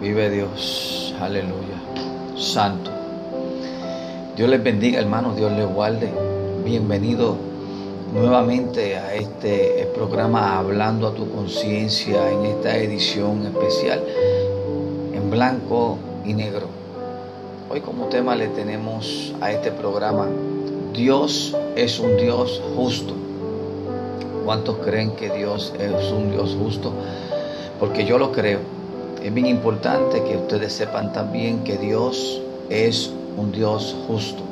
Vive Dios, aleluya, santo. Dios les bendiga hermanos, Dios les guarde. Bienvenido nuevamente a este programa Hablando a tu conciencia en esta edición especial en blanco y negro. Hoy como tema le tenemos a este programa Dios es un Dios justo. ¿Cuántos creen que Dios es un Dios justo? Porque yo lo creo. Es bien importante que ustedes sepan también que Dios es un Dios justo.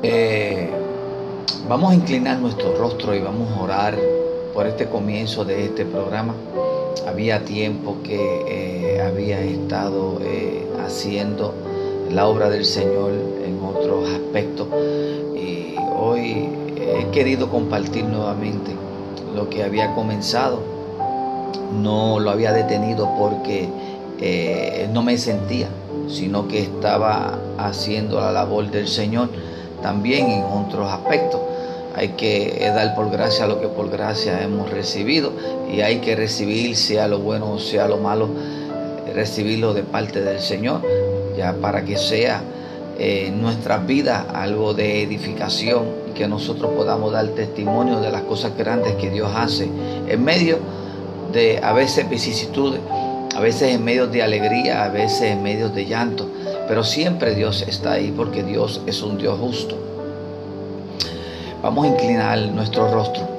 Eh, vamos a inclinar nuestro rostro y vamos a orar por este comienzo de este programa. Había tiempo que eh, había estado eh, haciendo la obra del Señor en otros aspectos y hoy he querido compartir nuevamente lo que había comenzado. No lo había detenido porque eh, no me sentía, sino que estaba haciendo la labor del Señor también en otros aspectos. Hay que dar por gracia lo que por gracia hemos recibido y hay que recibir, sea lo bueno o sea lo malo, recibirlo de parte del Señor, ya para que sea en eh, nuestra vida algo de edificación y que nosotros podamos dar testimonio de las cosas grandes que Dios hace en medio de a veces vicisitudes, a veces en medio de alegría, a veces en medio de llanto, pero siempre Dios está ahí porque Dios es un Dios justo. Vamos a inclinar nuestro rostro.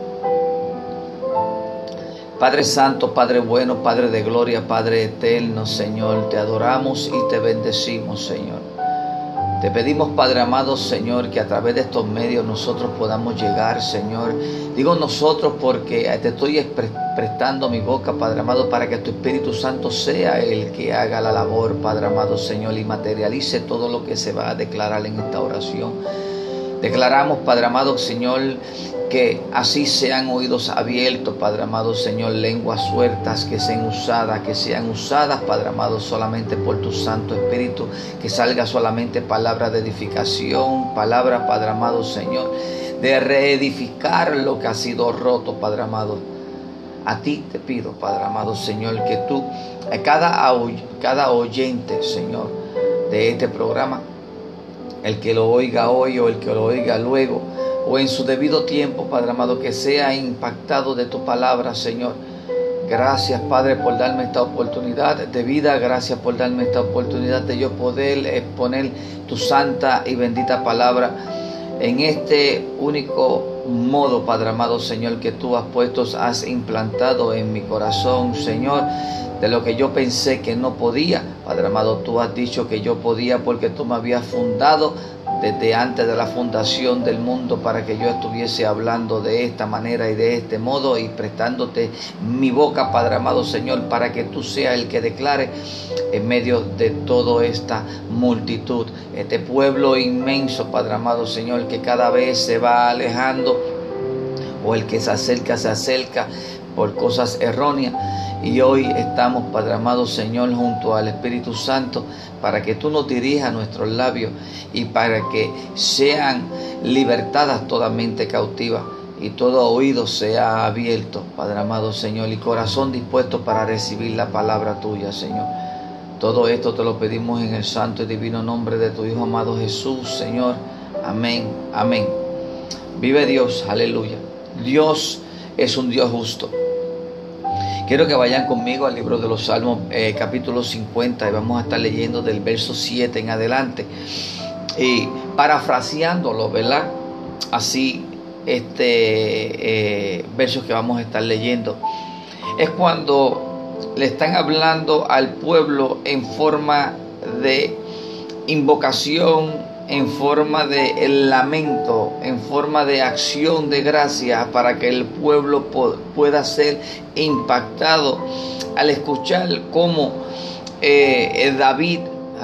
Padre Santo, Padre bueno, Padre de gloria, Padre eterno, Señor, te adoramos y te bendecimos, Señor. Te pedimos, Padre amado, Señor, que a través de estos medios nosotros podamos llegar, Señor. Digo nosotros porque te estoy prestando mi boca, Padre amado, para que tu Espíritu Santo sea el que haga la labor, Padre amado, Señor, y materialice todo lo que se va a declarar en esta oración. Declaramos, Padre amado Señor, que así sean oídos abiertos, Padre amado Señor, lenguas sueltas que sean usadas, que sean usadas, Padre amado, solamente por tu Santo Espíritu, que salga solamente palabra de edificación, palabra, Padre amado Señor, de reedificar lo que ha sido roto, Padre amado. A ti te pido, Padre amado Señor, que tú, a cada, cada oyente, Señor, de este programa, el que lo oiga hoy o el que lo oiga luego o en su debido tiempo, Padre amado, que sea impactado de tu palabra, Señor. Gracias, Padre, por darme esta oportunidad de vida. Gracias por darme esta oportunidad de yo poder exponer tu santa y bendita palabra en este único modo, Padre amado Señor, que tú has puesto, has implantado en mi corazón, Señor de lo que yo pensé que no podía. Padre amado, tú has dicho que yo podía porque tú me habías fundado desde antes de la fundación del mundo para que yo estuviese hablando de esta manera y de este modo y prestándote mi boca, Padre amado Señor, para que tú seas el que declare en medio de toda esta multitud, este pueblo inmenso, Padre amado Señor, que cada vez se va alejando o el que se acerca, se acerca por cosas erróneas y hoy estamos, Padre amado Señor, junto al Espíritu Santo, para que tú nos dirijas nuestros labios y para que sean libertadas toda mente cautiva y todo oído sea abierto, Padre amado Señor, y corazón dispuesto para recibir la palabra tuya, Señor. Todo esto te lo pedimos en el santo y divino nombre de tu Hijo amado Jesús, Señor. Amén, amén. Vive Dios, aleluya. Dios es un Dios justo. Quiero que vayan conmigo al libro de los Salmos, eh, capítulo 50, y vamos a estar leyendo del verso 7 en adelante. Y parafraseándolo, ¿verdad? Así, este eh, verso que vamos a estar leyendo. Es cuando le están hablando al pueblo en forma de invocación en forma de lamento, en forma de acción de gracia para que el pueblo pueda ser impactado al escuchar cómo eh, David,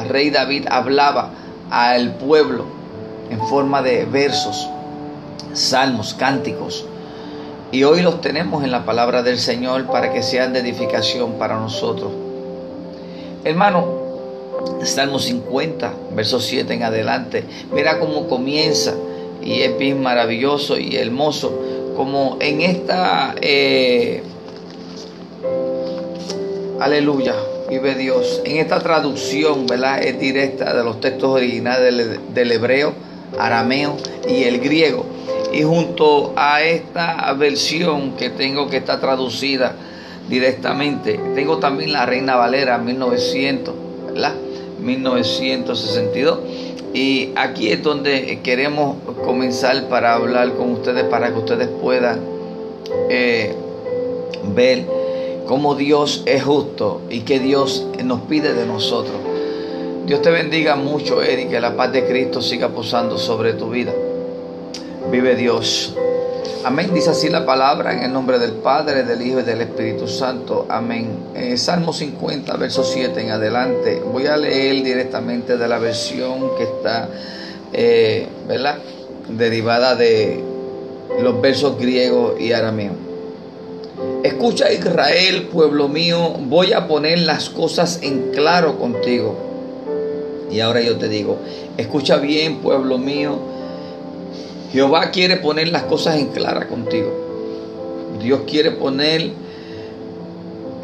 rey David, hablaba al pueblo en forma de versos, salmos, cánticos. Y hoy los tenemos en la palabra del Señor para que sean de edificación para nosotros. Hermano, Salmo 50, verso 7 en adelante. Mira cómo comienza y es bien maravilloso y hermoso. Como en esta, eh, Aleluya. Vive Dios. En esta traducción, ¿verdad? Es directa de los textos originales del, del hebreo, arameo y el griego. Y junto a esta versión que tengo que está traducida directamente, tengo también la Reina Valera 1900, ¿verdad? 1962. Y aquí es donde queremos comenzar para hablar con ustedes, para que ustedes puedan eh, ver cómo Dios es justo y que Dios nos pide de nosotros. Dios te bendiga mucho, Eric, que la paz de Cristo siga posando sobre tu vida. Vive Dios. Amén. Dice así la palabra en el nombre del Padre, del Hijo y del Espíritu Santo. Amén. Salmo 50, verso 7 en adelante. Voy a leer directamente de la versión que está, eh, ¿verdad? Derivada de los versos griegos y arameos. Escucha Israel, pueblo mío, voy a poner las cosas en claro contigo. Y ahora yo te digo, escucha bien, pueblo mío Jehová quiere poner las cosas en clara contigo. Dios quiere poner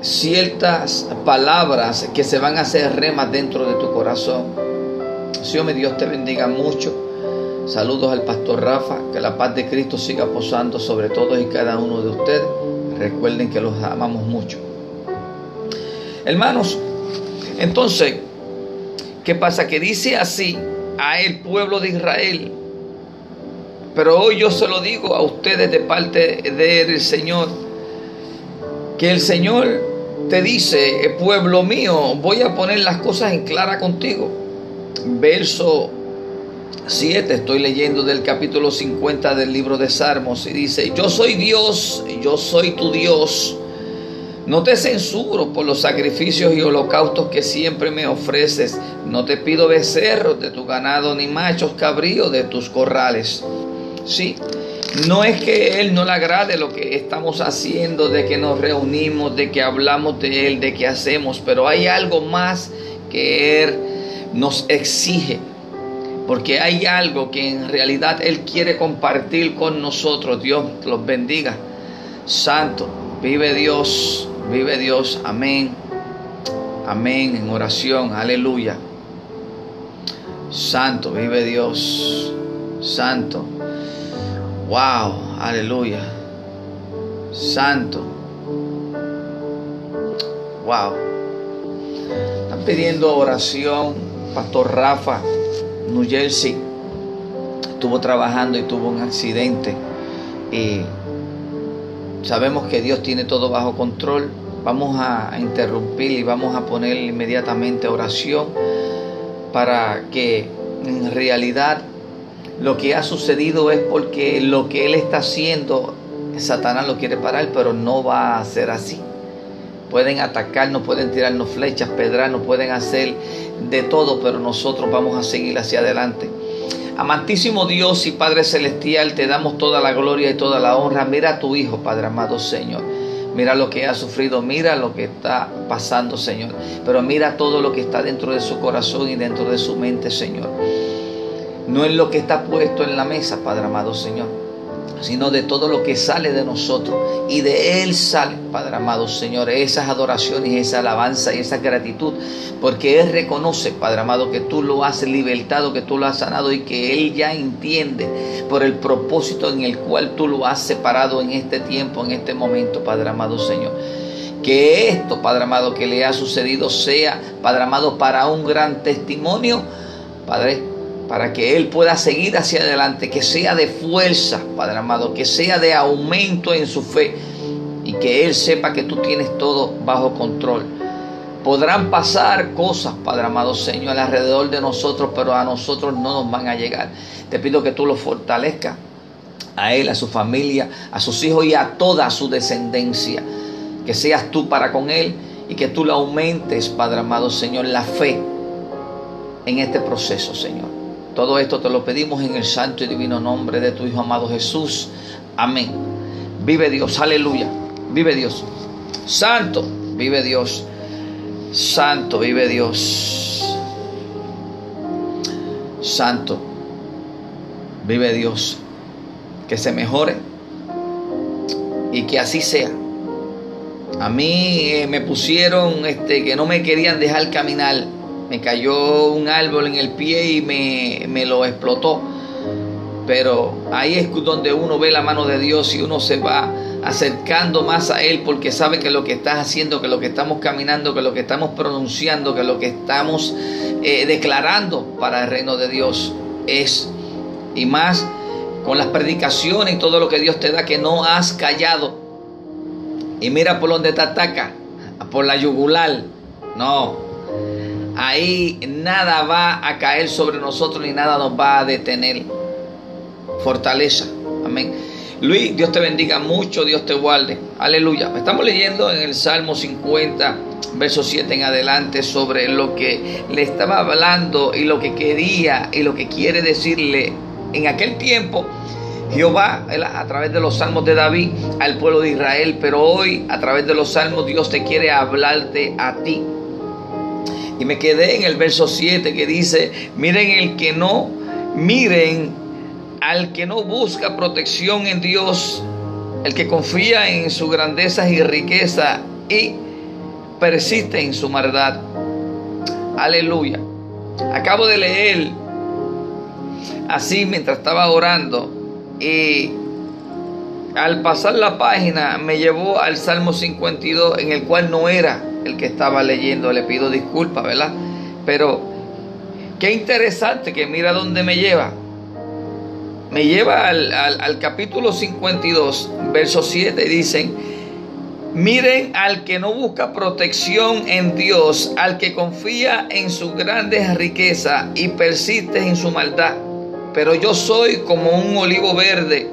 ciertas palabras que se van a hacer remas dentro de tu corazón. Señor, Dios te bendiga mucho. Saludos al pastor Rafa, que la paz de Cristo siga posando sobre todos y cada uno de ustedes. Recuerden que los amamos mucho. Hermanos, entonces, ¿qué pasa? Que dice así a el pueblo de Israel, pero hoy yo se lo digo a ustedes de parte del Señor, que el Señor te dice, eh, pueblo mío, voy a poner las cosas en clara contigo. Verso 7, estoy leyendo del capítulo 50 del libro de Salmos y dice, yo soy Dios, yo soy tu Dios. No te censuro por los sacrificios y holocaustos que siempre me ofreces. No te pido becerros de tu ganado ni machos cabríos de tus corrales. Sí, no es que Él no le agrade lo que estamos haciendo, de que nos reunimos, de que hablamos de Él, de que hacemos, pero hay algo más que Él nos exige. Porque hay algo que en realidad Él quiere compartir con nosotros. Dios los bendiga. Santo, vive Dios, vive Dios. Amén. Amén. En oración. Aleluya. Santo, vive Dios. Santo. Wow, aleluya. Santo. Wow. Están pidiendo oración. Pastor Rafa, New Jersey, estuvo trabajando y tuvo un accidente. Y sabemos que Dios tiene todo bajo control. Vamos a interrumpir y vamos a poner inmediatamente oración para que en realidad lo que ha sucedido es porque lo que él está haciendo, Satanás lo quiere parar, pero no va a ser así. Pueden atacarnos, pueden tirarnos flechas, pedrarnos, pueden hacer de todo, pero nosotros vamos a seguir hacia adelante. Amantísimo Dios y Padre Celestial, te damos toda la gloria y toda la honra. Mira a tu Hijo, Padre amado Señor. Mira lo que ha sufrido, mira lo que está pasando, Señor. Pero mira todo lo que está dentro de su corazón y dentro de su mente, Señor no es lo que está puesto en la mesa, Padre amado Señor, sino de todo lo que sale de nosotros. Y de Él sale, Padre amado Señor, esas adoraciones, esa alabanza y esa gratitud, porque Él reconoce, Padre amado, que tú lo has libertado, que tú lo has sanado y que Él ya entiende por el propósito en el cual tú lo has separado en este tiempo, en este momento, Padre amado Señor. Que esto, Padre amado, que le ha sucedido sea, Padre amado, para un gran testimonio, Padre, para que Él pueda seguir hacia adelante, que sea de fuerza, Padre amado, que sea de aumento en su fe y que Él sepa que tú tienes todo bajo control. Podrán pasar cosas, Padre amado Señor, alrededor de nosotros, pero a nosotros no nos van a llegar. Te pido que tú lo fortalezcas a Él, a su familia, a sus hijos y a toda su descendencia. Que seas tú para con Él y que tú le aumentes, Padre amado Señor, la fe en este proceso, Señor. Todo esto te lo pedimos en el santo y divino nombre de tu Hijo amado Jesús. Amén. Vive Dios, aleluya. Vive Dios. Santo, vive Dios. Santo, vive Dios. Santo, vive Dios. Que se mejore y que así sea. A mí eh, me pusieron este, que no me querían dejar caminar. Me cayó un árbol en el pie y me, me lo explotó. Pero ahí es donde uno ve la mano de Dios y uno se va acercando más a Él porque sabe que lo que estás haciendo, que lo que estamos caminando, que lo que estamos pronunciando, que lo que estamos eh, declarando para el reino de Dios es, y más con las predicaciones y todo lo que Dios te da, que no has callado. Y mira por donde te ataca, por la yugular. No, ahí nada va a caer sobre nosotros ni nada nos va a detener. Fortaleza. Amén. Luis, Dios te bendiga mucho, Dios te guarde. Aleluya. Estamos leyendo en el Salmo 50, verso 7 en adelante, sobre lo que le estaba hablando y lo que quería y lo que quiere decirle en aquel tiempo. Jehová a través de los salmos de David al pueblo de Israel, pero hoy a través de los salmos Dios te quiere hablarte a ti. Y me quedé en el verso 7 que dice, miren el que no, miren al que no busca protección en Dios, el que confía en su grandeza y riqueza y persiste en su maldad. Aleluya. Acabo de leer así mientras estaba orando y al pasar la página me llevó al Salmo 52 en el cual no era el que estaba leyendo. Le pido disculpas, ¿verdad? Pero qué interesante que mira dónde me lleva me lleva al, capítulo 52, verso 7, dicen, miren al que no busca protección en Dios, al que confía en su grande riqueza y persiste en su maldad. Pero yo soy como un olivo verde.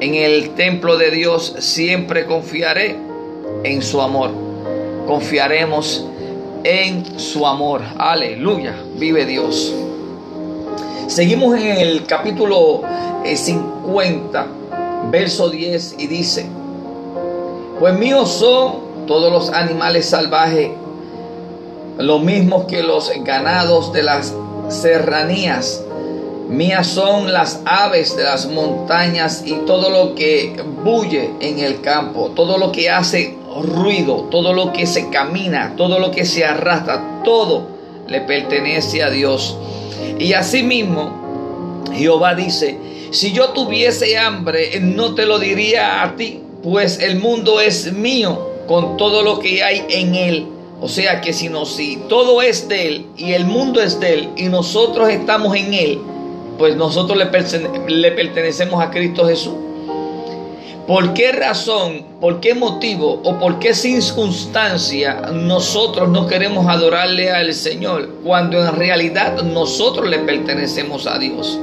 En el templo de Dios siempre confiaré en su amor. Confiaremos en su amor. Aleluya. Vive Dios. Seguimos en el capítulo 50, eh, verso 10 y dice, pues míos son todos los animales salvajes, lo mismos que los ganados de las serranías. Mías son las aves de las montañas y todo lo que bulle en el campo, todo lo que hace ruido, todo lo que se camina, todo lo que se arrastra, todo le pertenece a Dios. Y asimismo, Jehová dice, si yo tuviese hambre, no te lo diría a ti, pues el mundo es mío con todo lo que hay en él. O sea que si, no, si todo es de él y el mundo es de él y nosotros estamos en él, pues nosotros le, le pertenecemos a Cristo Jesús. ¿Por qué razón, por qué motivo o por qué circunstancia nosotros no queremos adorarle al Señor cuando en realidad nosotros le pertenecemos a Dios?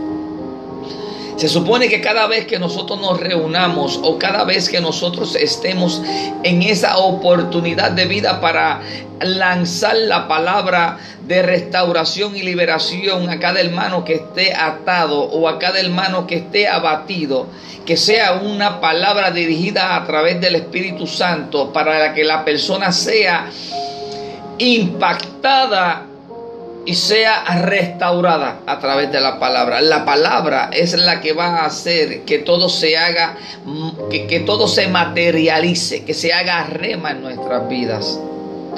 Se supone que cada vez que nosotros nos reunamos o cada vez que nosotros estemos en esa oportunidad de vida para lanzar la palabra de restauración y liberación a cada hermano que esté atado o a cada hermano que esté abatido, que sea una palabra dirigida a través del Espíritu Santo para que la persona sea impactada y sea restaurada a través de la palabra. La palabra es la que va a hacer que todo se haga, que, que todo se materialice, que se haga rema en nuestras vidas.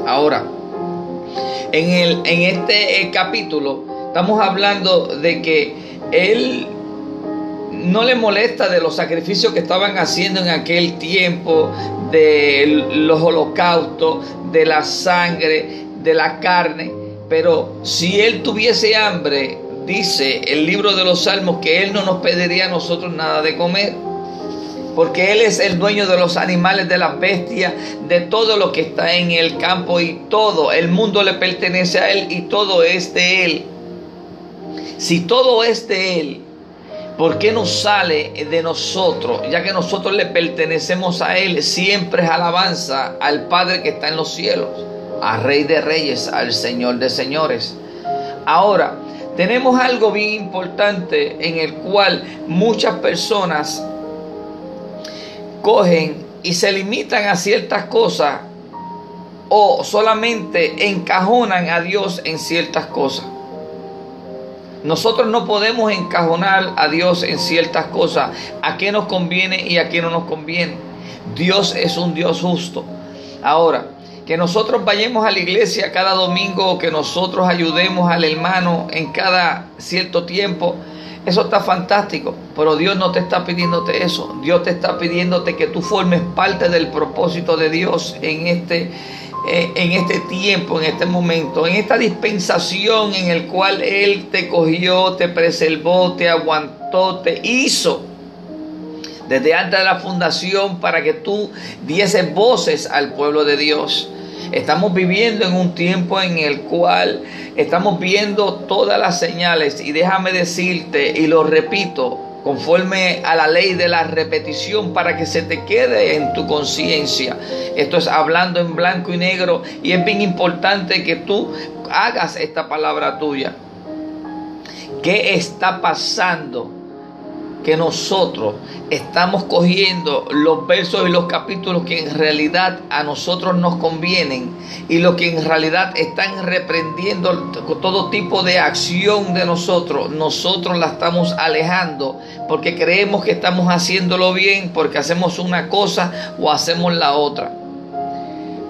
Ahora, en, el, en este capítulo estamos hablando de que él no le molesta de los sacrificios que estaban haciendo en aquel tiempo, de los holocaustos, de la sangre, de la carne. Pero si él tuviese hambre, dice el libro de los salmos que él no nos pediría a nosotros nada de comer. Porque Él es el dueño de los animales, de las bestias, de todo lo que está en el campo y todo. El mundo le pertenece a Él y todo es de Él. Si todo es de Él, ¿Por qué no sale de nosotros? Ya que nosotros le pertenecemos a Él, siempre es alabanza al Padre que está en los cielos, al Rey de Reyes, al Señor de Señores. Ahora, tenemos algo bien importante en el cual muchas personas cogen y se limitan a ciertas cosas o solamente encajonan a Dios en ciertas cosas. Nosotros no podemos encajonar a Dios en ciertas cosas, a qué nos conviene y a qué no nos conviene. Dios es un Dios justo. Ahora, que nosotros vayamos a la iglesia cada domingo, que nosotros ayudemos al hermano en cada cierto tiempo, eso está fantástico, pero Dios no te está pidiéndote eso. Dios te está pidiéndote que tú formes parte del propósito de Dios en este, eh, en este tiempo, en este momento, en esta dispensación en el cual Él te cogió, te preservó, te aguantó, te hizo desde antes de la fundación para que tú dieses voces al pueblo de Dios. Estamos viviendo en un tiempo en el cual estamos viendo todas las señales y déjame decirte y lo repito conforme a la ley de la repetición para que se te quede en tu conciencia. Esto es hablando en blanco y negro y es bien importante que tú hagas esta palabra tuya. ¿Qué está pasando? Que nosotros estamos cogiendo los versos y los capítulos que en realidad a nosotros nos convienen y lo que en realidad están reprendiendo todo tipo de acción de nosotros, nosotros la estamos alejando porque creemos que estamos haciéndolo bien, porque hacemos una cosa o hacemos la otra.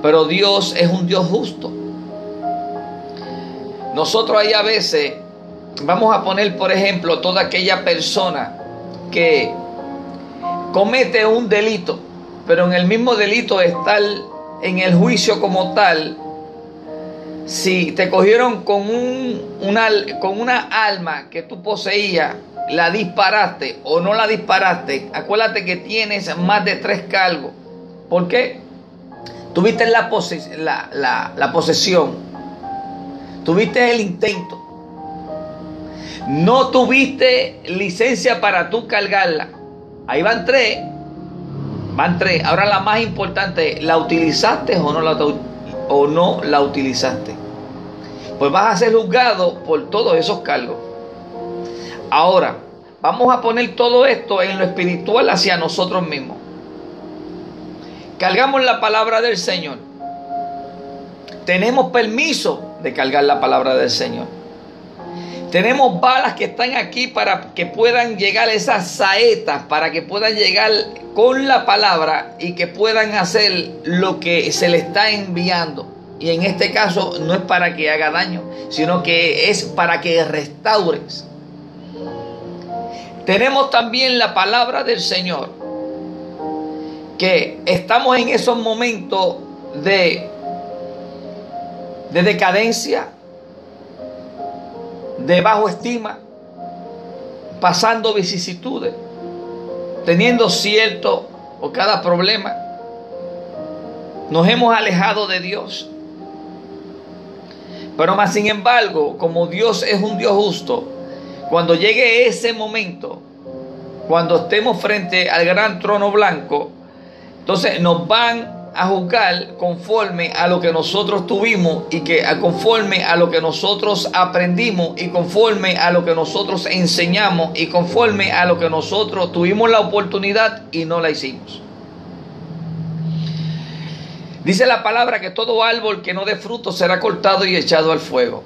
Pero Dios es un Dios justo. Nosotros ahí a veces vamos a poner, por ejemplo, toda aquella persona que comete un delito, pero en el mismo delito está en el juicio como tal, si te cogieron con, un, una, con una alma que tú poseías, la disparaste o no la disparaste, acuérdate que tienes más de tres cargos. ¿Por qué? Tuviste la, la posesión, tuviste el intento, no tuviste licencia para tú cargarla. Ahí van tres. Van tres. Ahora la más importante, ¿la utilizaste o no la, o no la utilizaste? Pues vas a ser juzgado por todos esos cargos. Ahora, vamos a poner todo esto en lo espiritual hacia nosotros mismos. Cargamos la palabra del Señor. Tenemos permiso de cargar la palabra del Señor. Tenemos balas que están aquí para que puedan llegar esas saetas, para que puedan llegar con la palabra y que puedan hacer lo que se le está enviando. Y en este caso no es para que haga daño, sino que es para que restaures. Tenemos también la palabra del Señor, que estamos en esos momentos de, de decadencia, de bajo estima, pasando vicisitudes, teniendo cierto o cada problema. Nos hemos alejado de Dios. Pero más sin embargo, como Dios es un Dios justo, cuando llegue ese momento, cuando estemos frente al gran trono blanco, entonces nos van a juzgar conforme a lo que nosotros tuvimos y que conforme a lo que nosotros aprendimos y conforme a lo que nosotros enseñamos y conforme a lo que nosotros tuvimos la oportunidad y no la hicimos. Dice la palabra que todo árbol que no dé fruto será cortado y echado al fuego.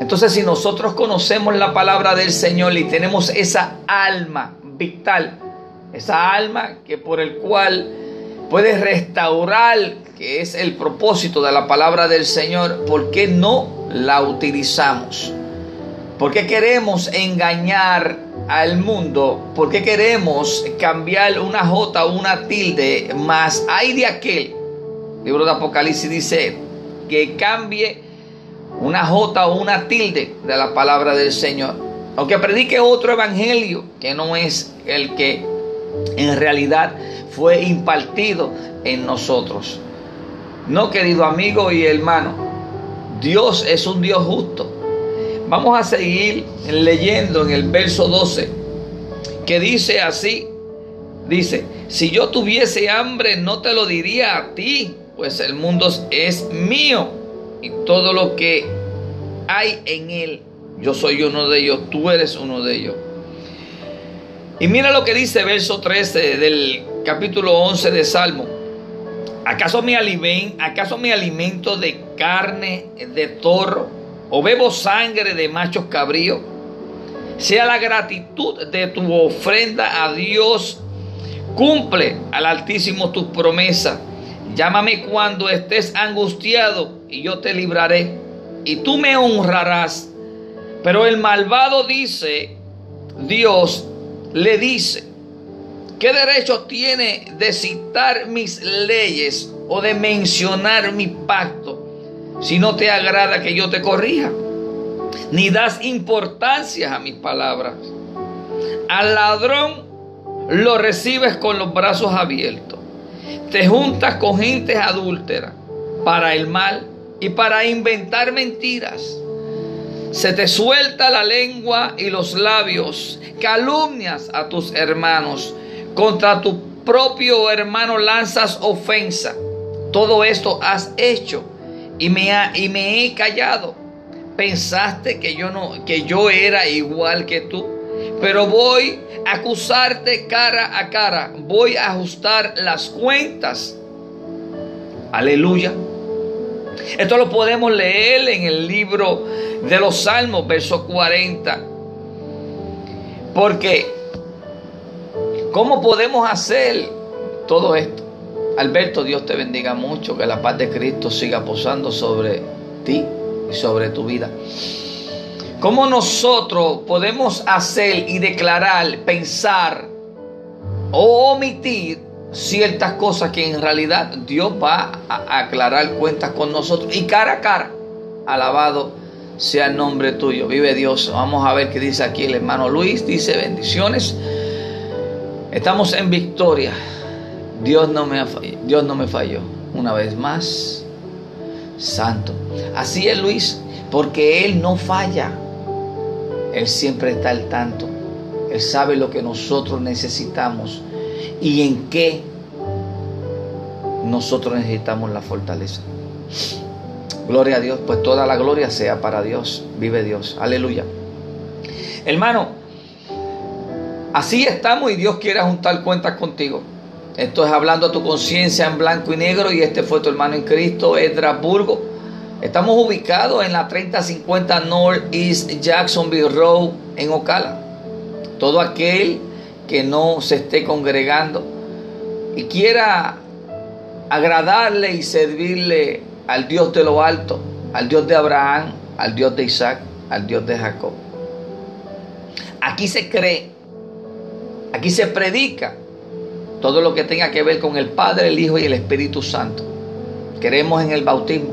Entonces si nosotros conocemos la palabra del Señor y tenemos esa alma vital, esa alma que por el cual puede restaurar, que es el propósito de la palabra del Señor, ¿por qué no la utilizamos? ¿Por qué queremos engañar al mundo? ¿Por qué queremos cambiar una J o una tilde? Más hay de aquel, libro de Apocalipsis dice, que cambie una J o una tilde de la palabra del Señor. Aunque predique otro evangelio que no es el que en realidad fue impartido en nosotros. No, querido amigo y hermano, Dios es un Dios justo. Vamos a seguir leyendo en el verso 12, que dice así, dice, si yo tuviese hambre no te lo diría a ti, pues el mundo es mío y todo lo que hay en él, yo soy uno de ellos, tú eres uno de ellos. Y mira lo que dice verso 13 del capítulo 11 de Salmo. ¿Acaso me, alimento, ¿Acaso me alimento de carne de toro o bebo sangre de machos cabríos? Sea la gratitud de tu ofrenda a Dios. Cumple al Altísimo tus promesas. Llámame cuando estés angustiado y yo te libraré y tú me honrarás. Pero el malvado dice, Dios le dice, ¿qué derecho tiene de citar mis leyes o de mencionar mi pacto si no te agrada que yo te corrija? Ni das importancia a mis palabras. Al ladrón lo recibes con los brazos abiertos. Te juntas con gente adúltera para el mal y para inventar mentiras. Se te suelta la lengua y los labios, calumnias a tus hermanos, contra tu propio hermano lanzas ofensa. Todo esto has hecho y me, y me he callado. Pensaste que yo no que yo era igual que tú, pero voy a acusarte cara a cara, voy a ajustar las cuentas. Aleluya. Esto lo podemos leer en el libro de los Salmos, verso 40. Porque, ¿cómo podemos hacer todo esto? Alberto, Dios te bendiga mucho, que la paz de Cristo siga posando sobre ti y sobre tu vida. ¿Cómo nosotros podemos hacer y declarar, pensar o omitir ciertas cosas que en realidad Dios va a aclarar cuentas con nosotros y cara a cara. Alabado sea el nombre tuyo. Vive Dios. Vamos a ver qué dice aquí el hermano Luis. Dice bendiciones. Estamos en victoria. Dios no me, Dios no me falló. Una vez más. Santo. Así es Luis. Porque Él no falla. Él siempre está al tanto. Él sabe lo que nosotros necesitamos y en qué nosotros necesitamos la fortaleza. Gloria a Dios, pues toda la gloria sea para Dios. Vive Dios. Aleluya. Hermano, así estamos y Dios quiere juntar cuentas contigo. Esto es hablando a tu conciencia en blanco y negro y este fue tu hermano en Cristo, Burgo. Estamos ubicados en la 3050 North East Jacksonville Road en Ocala. Todo aquel que no se esté congregando y quiera agradarle y servirle al Dios de lo alto, al Dios de Abraham, al Dios de Isaac, al Dios de Jacob. Aquí se cree, aquí se predica todo lo que tenga que ver con el Padre, el Hijo y el Espíritu Santo. Creemos en el bautismo,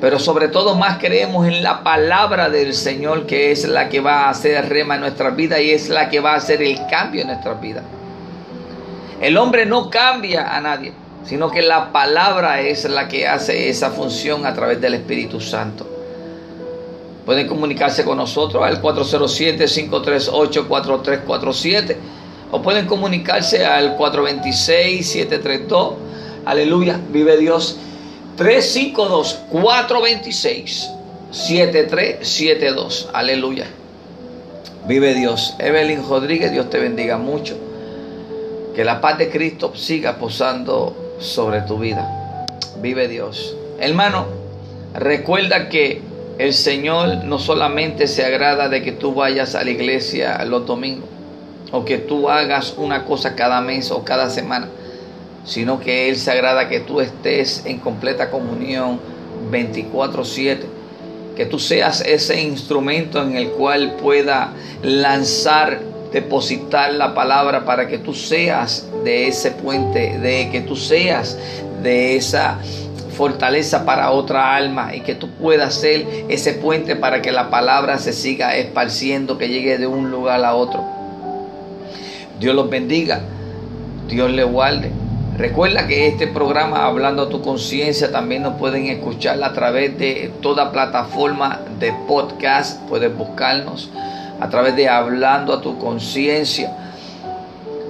pero sobre todo más creemos en la palabra del Señor que es la que va a hacer rema en nuestras vidas y es la que va a hacer el cambio en nuestras vidas. El hombre no cambia a nadie, sino que la palabra es la que hace esa función a través del Espíritu Santo. Pueden comunicarse con nosotros al 407-538-4347 o pueden comunicarse al 426-732. Aleluya, vive Dios. 352-426-7372. Aleluya. Vive Dios. Evelyn Rodríguez, Dios te bendiga mucho. Que la paz de Cristo siga posando sobre tu vida. Vive Dios. Hermano, recuerda que el Señor no solamente se agrada de que tú vayas a la iglesia los domingos o que tú hagas una cosa cada mes o cada semana sino que Él se agrada que tú estés en completa comunión 24/7, que tú seas ese instrumento en el cual pueda lanzar, depositar la palabra para que tú seas de ese puente, de que tú seas de esa fortaleza para otra alma y que tú puedas ser ese puente para que la palabra se siga esparciendo, que llegue de un lugar a otro. Dios los bendiga, Dios le guarde. Recuerda que este programa, Hablando a tu conciencia, también nos pueden escuchar a través de toda plataforma de podcast. Puedes buscarnos a través de Hablando a tu conciencia.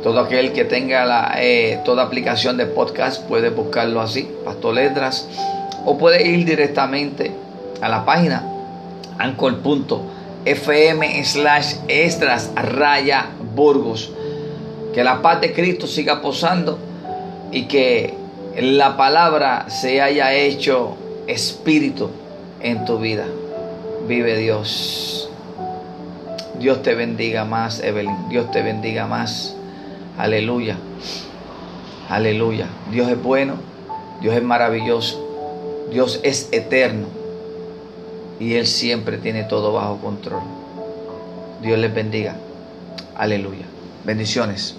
Todo aquel que tenga la, eh, toda aplicación de podcast puede buscarlo así, Pastor Letras. O puede ir directamente a la página anchor.fm slash extras raya burgos. Que la paz de Cristo siga posando y que la palabra se haya hecho espíritu en tu vida. Vive Dios. Dios te bendiga más, Evelyn. Dios te bendiga más. Aleluya. Aleluya. Dios es bueno, Dios es maravilloso, Dios es eterno y Él siempre tiene todo bajo control. Dios les bendiga. Aleluya. Bendiciones.